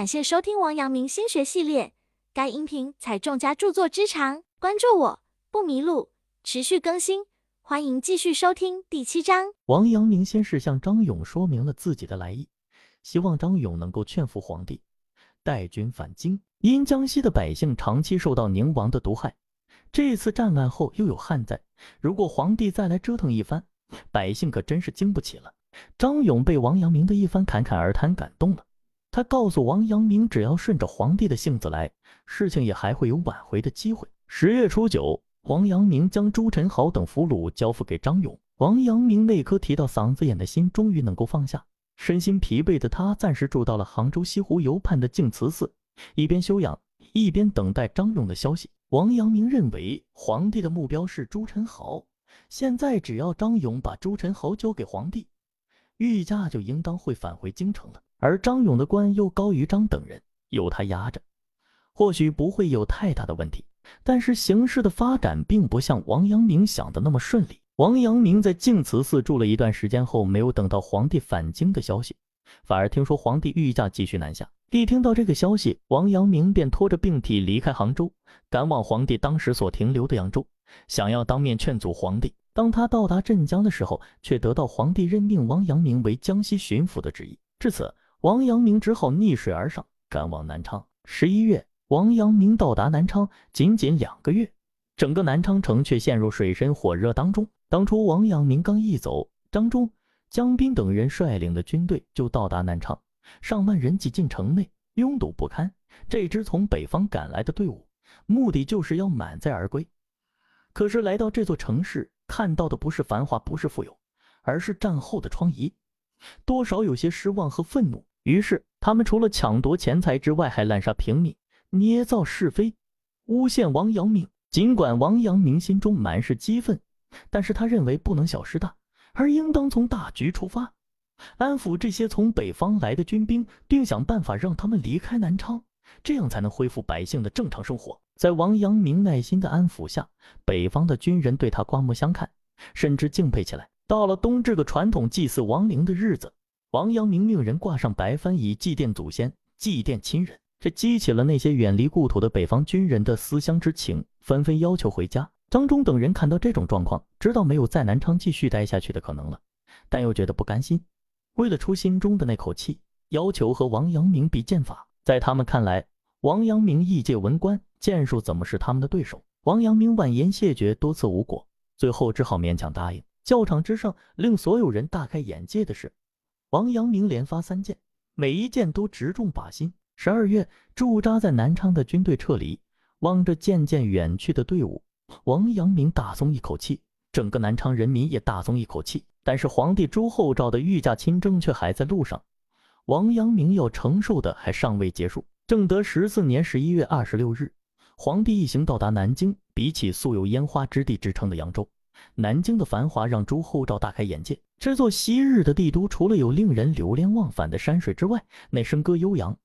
感谢收听王阳明心学系列，该音频采众家著作之长，关注我不迷路，持续更新，欢迎继续收听第七章。王阳明先是向张勇说明了自己的来意，希望张勇能够劝服皇帝带军返京。因江西的百姓长期受到宁王的毒害，这次战乱后又有旱灾，如果皇帝再来折腾一番，百姓可真是经不起了。张勇被王阳明的一番侃侃而谈感动了。他告诉王阳明，只要顺着皇帝的性子来，事情也还会有挽回的机会。十月初九，王阳明将朱宸濠等俘虏交付给张勇。王阳明那颗提到嗓子眼的心终于能够放下，身心疲惫的他暂时住到了杭州西湖游畔的净慈寺，一边休养，一边等待张勇的消息。王阳明认为，皇帝的目标是朱宸濠，现在只要张勇把朱宸濠交给皇帝，御驾就应当会返回京城了。而张勇的官又高于张等人，有他压着，或许不会有太大的问题。但是形势的发展并不像王阳明想的那么顺利。王阳明在净慈寺住了一段时间后，没有等到皇帝返京的消息，反而听说皇帝御驾继续南下。一听到这个消息，王阳明便拖着病体离开杭州，赶往皇帝当时所停留的扬州，想要当面劝阻皇帝。当他到达镇江的时候，却得到皇帝任命王阳明为江西巡抚的旨意。至此。王阳明只好逆水而上，赶往南昌。十一月，王阳明到达南昌，仅仅两个月，整个南昌城却陷入水深火热当中。当初王阳明刚一走，张忠、江彬等人率领的军队就到达南昌，上万人挤进城内，拥堵不堪。这支从北方赶来的队伍，目的就是要满载而归。可是来到这座城市，看到的不是繁华，不是富有，而是战后的疮痍，多少有些失望和愤怒。于是，他们除了抢夺钱财之外，还滥杀平民，捏造是非，诬陷王阳明。尽管王阳明心中满是激愤，但是他认为不能小失大，而应当从大局出发，安抚这些从北方来的军兵，并想办法让他们离开南昌，这样才能恢复百姓的正常生活。在王阳明耐心的安抚下，北方的军人对他刮目相看，甚至敬佩起来。到了冬至个传统祭祀亡灵的日子。王阳明命人挂上白帆，以祭奠祖先、祭奠亲人，这激起了那些远离故土的北方军人的思乡之情，纷纷要求回家。张忠等人看到这种状况，知道没有在南昌继续待下去的可能了，但又觉得不甘心，为了出心中的那口气，要求和王阳明比剑法。在他们看来，王阳明一介文官，剑术怎么是他们的对手？王阳明婉言谢绝，多次无果，最后只好勉强答应。教场之上，令所有人大开眼界的是。王阳明连发三箭，每一箭都直中靶心。十二月，驻扎在南昌的军队撤离，望着渐渐远去的队伍，王阳明大松一口气，整个南昌人民也大松一口气。但是皇帝朱厚照的御驾亲征却还在路上，王阳明要承受的还尚未结束。正德十四年十一月二十六日，皇帝一行到达南京。比起素有烟花之地之称的扬州，南京的繁华让朱厚照大开眼界。这座昔日的帝都，除了有令人流连忘返的山水之外，那笙歌悠扬、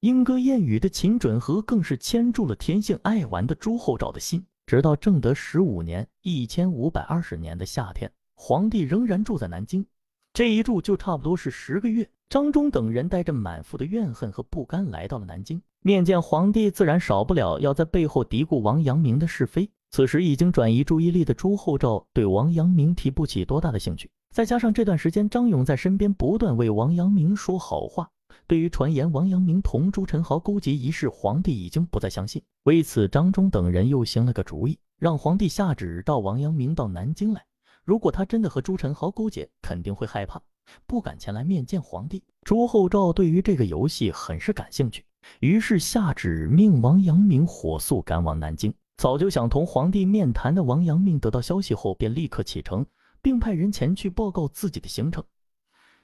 莺歌燕语的秦准河，更是牵住了天性爱玩的朱厚照的心。直到正德十五年（一千五百二十年的夏天），皇帝仍然住在南京，这一住就差不多是十个月。张忠等人带着满腹的怨恨和不甘来到了南京，面见皇帝，自然少不了要在背后嘀咕王阳明的是非。此时已经转移注意力的朱厚照，对王阳明提不起多大的兴趣。再加上这段时间张勇在身边不断为王阳明说好话，对于传言王阳明同朱宸濠勾结一事，皇帝已经不再相信。为此，张忠等人又行了个主意，让皇帝下旨召王阳明到南京来。如果他真的和朱宸濠勾结，肯定会害怕，不敢前来面见皇帝。朱厚照对于这个游戏很是感兴趣，于是下旨命王阳明火速赶往南京。早就想同皇帝面谈的王阳明得到消息后，便立刻启程。并派人前去报告自己的行程，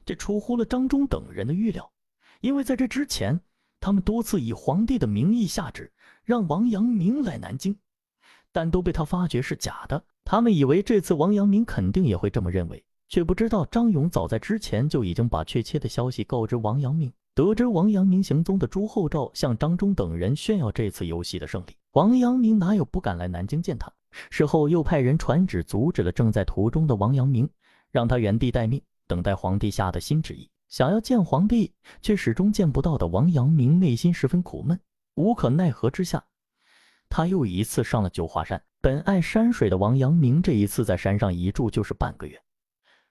这出乎了张忠等人的预料，因为在这之前，他们多次以皇帝的名义下旨让王阳明来南京，但都被他发觉是假的。他们以为这次王阳明肯定也会这么认为，却不知道张勇早在之前就已经把确切的消息告知王阳明。得知王阳明行踪的朱厚照向张忠等人炫耀这次游戏的胜利，王阳明哪有不敢来南京见他？事后又派人传旨阻止了正在途中的王阳明，让他原地待命，等待皇帝下的新旨意。想要见皇帝，却始终见不到的王阳明内心十分苦闷。无可奈何之下，他又一次上了九华山。本爱山水的王阳明，这一次在山上一住就是半个月，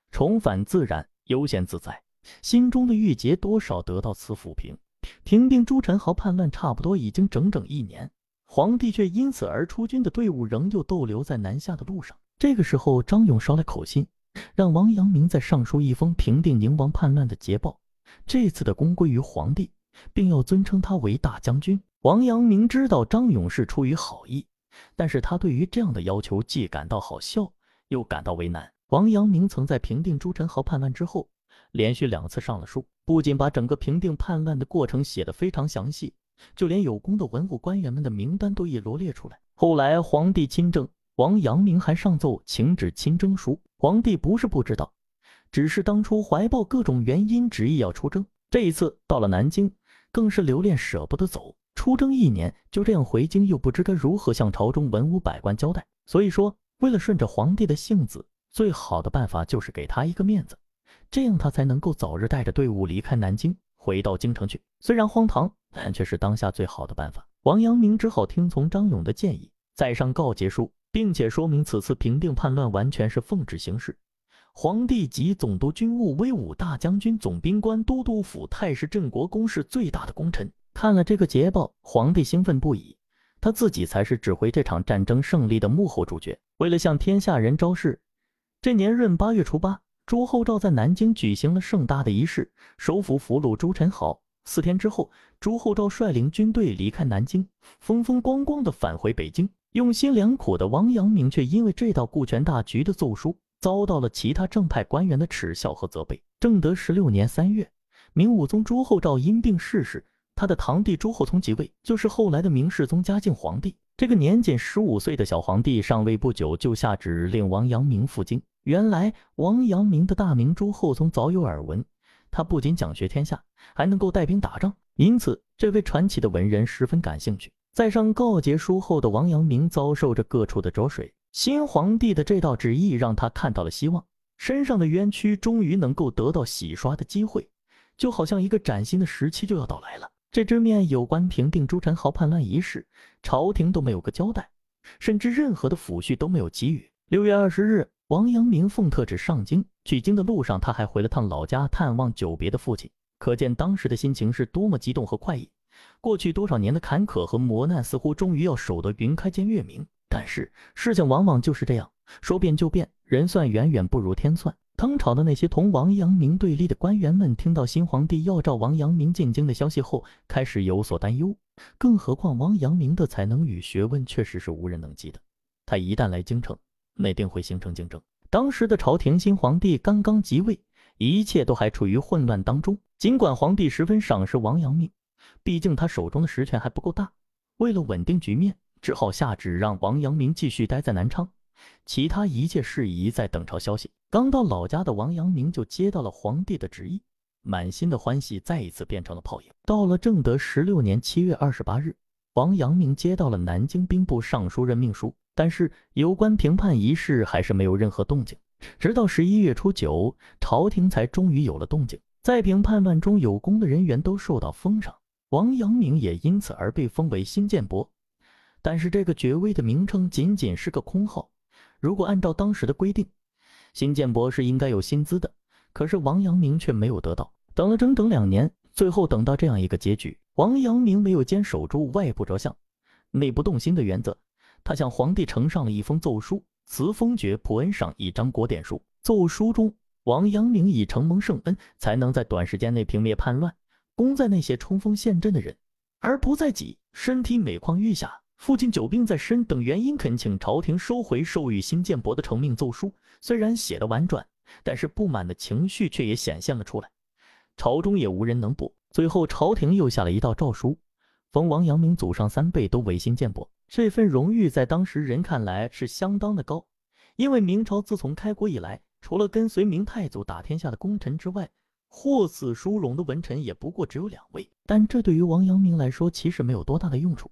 重返自然，悠闲自在，心中的郁结多少得到此抚平。平定朱宸濠叛乱，差不多已经整整一年，皇帝却因此而出军的队伍仍旧逗留在南下的路上。这个时候，张勇捎来口信，让王阳明再上书一封平定宁王叛乱的捷报，这次的功归于皇帝，并要尊称他为大将军。王阳明知道张勇是出于好意，但是他对于这样的要求既感到好笑，又感到为难。王阳明曾在平定朱宸濠叛乱之后，连续两次上了书，不仅把整个平定叛乱的过程写得非常详细，就连有功的文武官员们的名单都已罗列出来。后来皇帝亲政，王阳明还上奏请旨亲征书。皇帝不是不知道，只是当初怀抱各种原因，执意要出征。这一次到了南京，更是留恋舍不得走。出征一年，就这样回京，又不知该如何向朝中文武百官交代。所以说，为了顺着皇帝的性子，最好的办法就是给他一个面子，这样他才能够早日带着队伍离开南京，回到京城去。虽然荒唐，但却是当下最好的办法。王阳明只好听从张勇的建议，再上告捷书，并且说明此次平定叛乱完全是奉旨行事。皇帝及总督军务、威武大将军、总兵官、都督府、太师、镇国公是最大的功臣。看了这个捷报，皇帝兴奋不已，他自己才是指挥这场战争胜利的幕后主角。为了向天下人昭示，这年闰八月初八，朱厚照在南京举行了盛大的仪式，收服俘虏朱宸濠。四天之后，朱厚照率领军队离开南京，风风光光的返回北京。用心良苦的王阳明却因为这道顾全大局的奏疏，遭到了其他正派官员的耻笑和责备。正德十六年三月，明武宗朱厚照因病逝世。他的堂弟朱厚熜即位，就是后来的明世宗嘉靖皇帝。这个年仅十五岁的小皇帝上位不久，就下旨令王阳明赴京。原来王阳明的大名朱厚熜早有耳闻，他不仅讲学天下，还能够带兵打仗，因此这位传奇的文人十分感兴趣。在上告捷书后的王阳明遭受着各处的浊水，新皇帝的这道旨意让他看到了希望，身上的冤屈终于能够得到洗刷的机会，就好像一个崭新的时期就要到来了。这支面有关平定朱宸濠叛乱一事，朝廷都没有个交代，甚至任何的抚恤都没有给予。六月二十日，王阳明奉特旨上京，取经的路上，他还回了趟老家探望久别的父亲，可见当时的心情是多么激动和快意。过去多少年的坎坷和磨难，似乎终于要守得云开见月明。但是事情往往就是这样，说变就变，人算远远不如天算。唐朝的那些同王阳明对立的官员们，听到新皇帝要召王阳明进京的消息后，开始有所担忧。更何况王阳明的才能与学问确实是无人能及的，他一旦来京城，内定会形成竞争。当时的朝廷新皇帝刚刚即位，一切都还处于混乱当中。尽管皇帝十分赏识王阳明，毕竟他手中的实权还不够大，为了稳定局面，只好下旨让王阳明继续待在南昌。其他一切事宜在等朝消息。刚到老家的王阳明就接到了皇帝的旨意，满心的欢喜再一次变成了泡影。到了正德十六年七月二十八日，王阳明接到了南京兵部尚书任命书，但是有关评判一事还是没有任何动静。直到十一月初九，朝廷才终于有了动静，在平叛乱中有功的人员都受到封赏，王阳明也因此而被封为新建伯。但是这个爵位的名称仅仅是个空号。如果按照当时的规定，新建博是应该有薪资的，可是王阳明却没有得到。等了整整两年，最后等到这样一个结局：王阳明没有坚守住外部着相、内部动心的原则，他向皇帝呈上了一封奏书，辞封爵、普恩赏一张国典书。奏书中，王阳明以承蒙圣恩，才能在短时间内平灭叛乱，功在那些冲锋陷阵的人，而不在己。身体每况愈下。父亲久病在身等原因，恳请朝廷收回授予新建伯的成命奏书。虽然写的婉转，但是不满的情绪却也显现了出来。朝中也无人能补。最后，朝廷又下了一道诏书，封王阳明祖上三辈都为新建伯。这份荣誉在当时人看来是相当的高，因为明朝自从开国以来，除了跟随明太祖打天下的功臣之外，获此殊荣的文臣也不过只有两位。但这对于王阳明来说，其实没有多大的用处。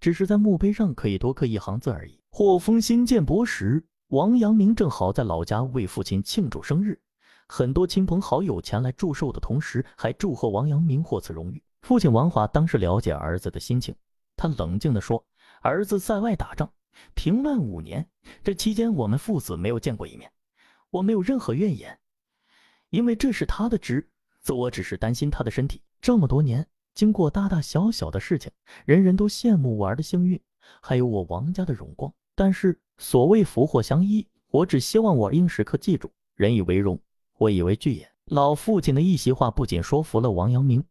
只是在墓碑上可以多刻一行字而已。获封新建伯时，王阳明正好在老家为父亲庆祝生日，很多亲朋好友前来祝寿的同时，还祝贺王阳明获此荣誉。父亲王华当时了解儿子的心情，他冷静地说：“儿子在外打仗，平乱五年，这期间我们父子没有见过一面，我没有任何怨言，因为这是他的职责，我只是担心他的身体。这么多年，经过大大小小的事情，人人都羡慕我儿的幸运，还有我王家的荣光。但是所谓福祸相依，我只希望我应时刻记住：人以为荣，我以为惧也。”老父亲的一席话不仅说服了王阳明。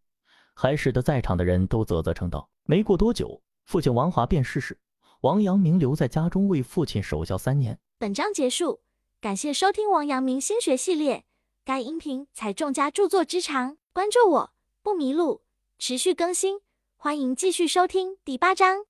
还使得在场的人都啧啧称道。没过多久，父亲王华便逝世，王阳明留在家中为父亲守孝三年。本章结束，感谢收听王阳明心学系列。该音频采众家著作之长，关注我不迷路，持续更新，欢迎继续收听第八章。